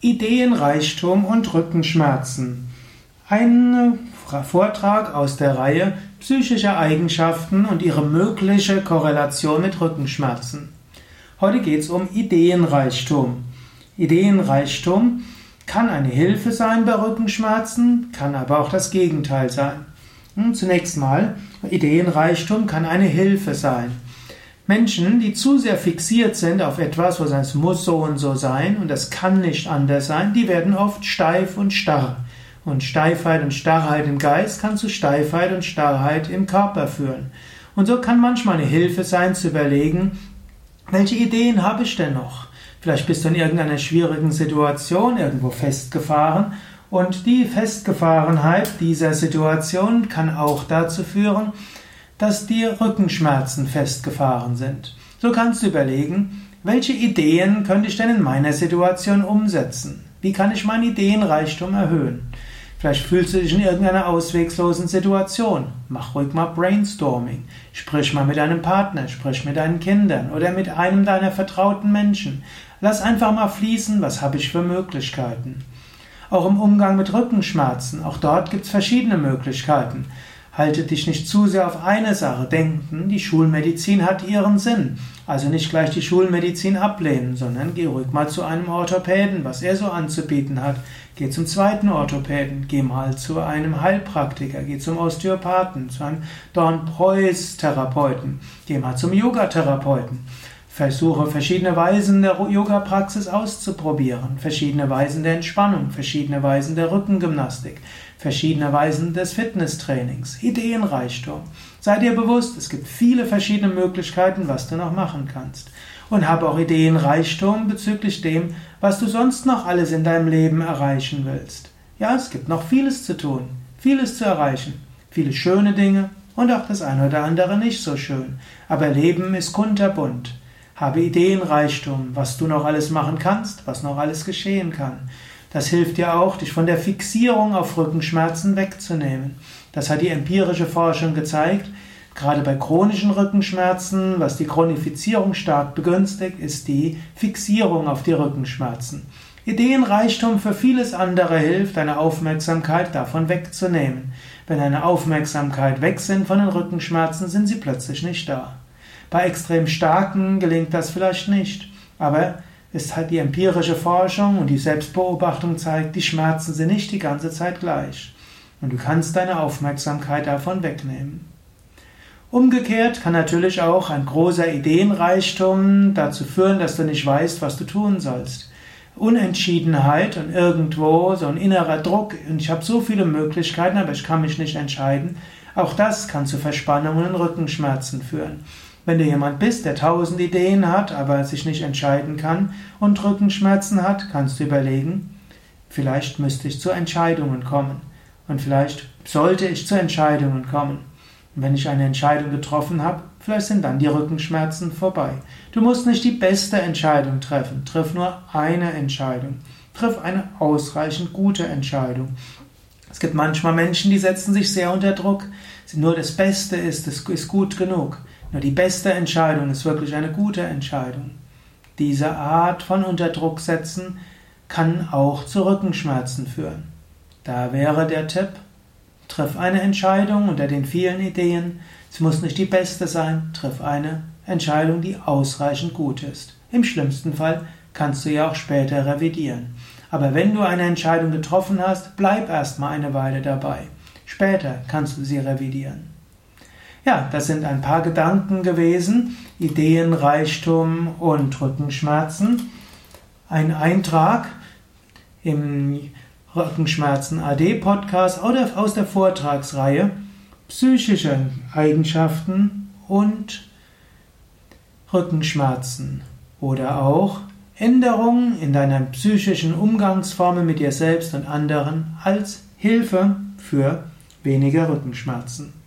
Ideenreichtum und Rückenschmerzen. Ein Vortrag aus der Reihe Psychische Eigenschaften und ihre mögliche Korrelation mit Rückenschmerzen. Heute geht es um Ideenreichtum. Ideenreichtum kann eine Hilfe sein bei Rückenschmerzen, kann aber auch das Gegenteil sein. Hm, zunächst mal, Ideenreichtum kann eine Hilfe sein. Menschen, die zu sehr fixiert sind auf etwas, wo es muss so und so sein und das kann nicht anders sein, die werden oft steif und starr. Und Steifheit und Starrheit im Geist kann zu Steifheit und Starrheit im Körper führen. Und so kann manchmal eine Hilfe sein, zu überlegen, welche Ideen habe ich denn noch? Vielleicht bist du in irgendeiner schwierigen Situation irgendwo festgefahren und die Festgefahrenheit dieser Situation kann auch dazu führen, dass die Rückenschmerzen festgefahren sind. So kannst du überlegen, welche Ideen könnte ich denn in meiner Situation umsetzen? Wie kann ich meinen Ideenreichtum erhöhen? Vielleicht fühlst du dich in irgendeiner ausweglosen Situation. Mach ruhig mal Brainstorming. Sprich mal mit deinem Partner, sprich mit deinen Kindern oder mit einem deiner vertrauten Menschen. Lass einfach mal fließen, was habe ich für Möglichkeiten. Auch im Umgang mit Rückenschmerzen, auch dort gibt es verschiedene Möglichkeiten. Halte dich nicht zu sehr auf eine Sache. Denken, die Schulmedizin hat ihren Sinn. Also nicht gleich die Schulmedizin ablehnen, sondern geh ruhig mal zu einem Orthopäden, was er so anzubieten hat. Geh zum zweiten Orthopäden, geh mal zu einem Heilpraktiker, geh zum Osteopathen, zu einem Dorn-Preuß-Therapeuten, geh mal zum Yogatherapeuten. Versuche verschiedene Weisen der Yoga-Praxis auszuprobieren, verschiedene Weisen der Entspannung, verschiedene Weisen der Rückengymnastik, verschiedene Weisen des Fitnesstrainings, Ideenreichtum. Sei dir bewusst, es gibt viele verschiedene Möglichkeiten, was du noch machen kannst. Und habe auch Ideenreichtum bezüglich dem, was du sonst noch alles in deinem Leben erreichen willst. Ja, es gibt noch vieles zu tun, vieles zu erreichen, viele schöne Dinge und auch das eine oder andere nicht so schön. Aber Leben ist kunterbunt. Habe Ideenreichtum, was du noch alles machen kannst, was noch alles geschehen kann. Das hilft dir auch, dich von der Fixierung auf Rückenschmerzen wegzunehmen. Das hat die empirische Forschung gezeigt. Gerade bei chronischen Rückenschmerzen, was die Chronifizierung stark begünstigt, ist die Fixierung auf die Rückenschmerzen. Ideenreichtum für vieles andere hilft, deine Aufmerksamkeit davon wegzunehmen. Wenn deine Aufmerksamkeit weg sind von den Rückenschmerzen, sind sie plötzlich nicht da. Bei extrem starken gelingt das vielleicht nicht, aber es hat die empirische Forschung und die Selbstbeobachtung zeigt, die Schmerzen sind nicht die ganze Zeit gleich. Und du kannst deine Aufmerksamkeit davon wegnehmen. Umgekehrt kann natürlich auch ein großer Ideenreichtum dazu führen, dass du nicht weißt, was du tun sollst. Unentschiedenheit und irgendwo so ein innerer Druck und ich habe so viele Möglichkeiten, aber ich kann mich nicht entscheiden. Auch das kann zu Verspannungen und Rückenschmerzen führen. Wenn du jemand bist, der tausend Ideen hat, aber sich nicht entscheiden kann und Rückenschmerzen hat, kannst du überlegen, vielleicht müsste ich zu Entscheidungen kommen. Und vielleicht sollte ich zu Entscheidungen kommen. Und wenn ich eine Entscheidung getroffen habe, vielleicht sind dann die Rückenschmerzen vorbei. Du musst nicht die beste Entscheidung treffen. Triff nur eine Entscheidung. Triff eine ausreichend gute Entscheidung. Es gibt manchmal Menschen, die setzen sich sehr unter Druck. Nur das Beste ist, es ist gut genug. Nur die beste Entscheidung ist wirklich eine gute Entscheidung. Diese Art von Unterdruck setzen kann auch zu Rückenschmerzen führen. Da wäre der Tipp, triff eine Entscheidung unter den vielen Ideen. Es muss nicht die beste sein, triff eine Entscheidung, die ausreichend gut ist. Im schlimmsten Fall kannst du ja auch später revidieren. Aber wenn du eine Entscheidung getroffen hast, bleib erstmal eine Weile dabei. Später kannst du sie revidieren. Ja, das sind ein paar Gedanken gewesen, Ideenreichtum und Rückenschmerzen. Ein Eintrag im Rückenschmerzen AD Podcast oder aus der Vortragsreihe Psychische Eigenschaften und Rückenschmerzen oder auch Änderungen in deiner psychischen Umgangsformen mit dir selbst und anderen als Hilfe für weniger Rückenschmerzen.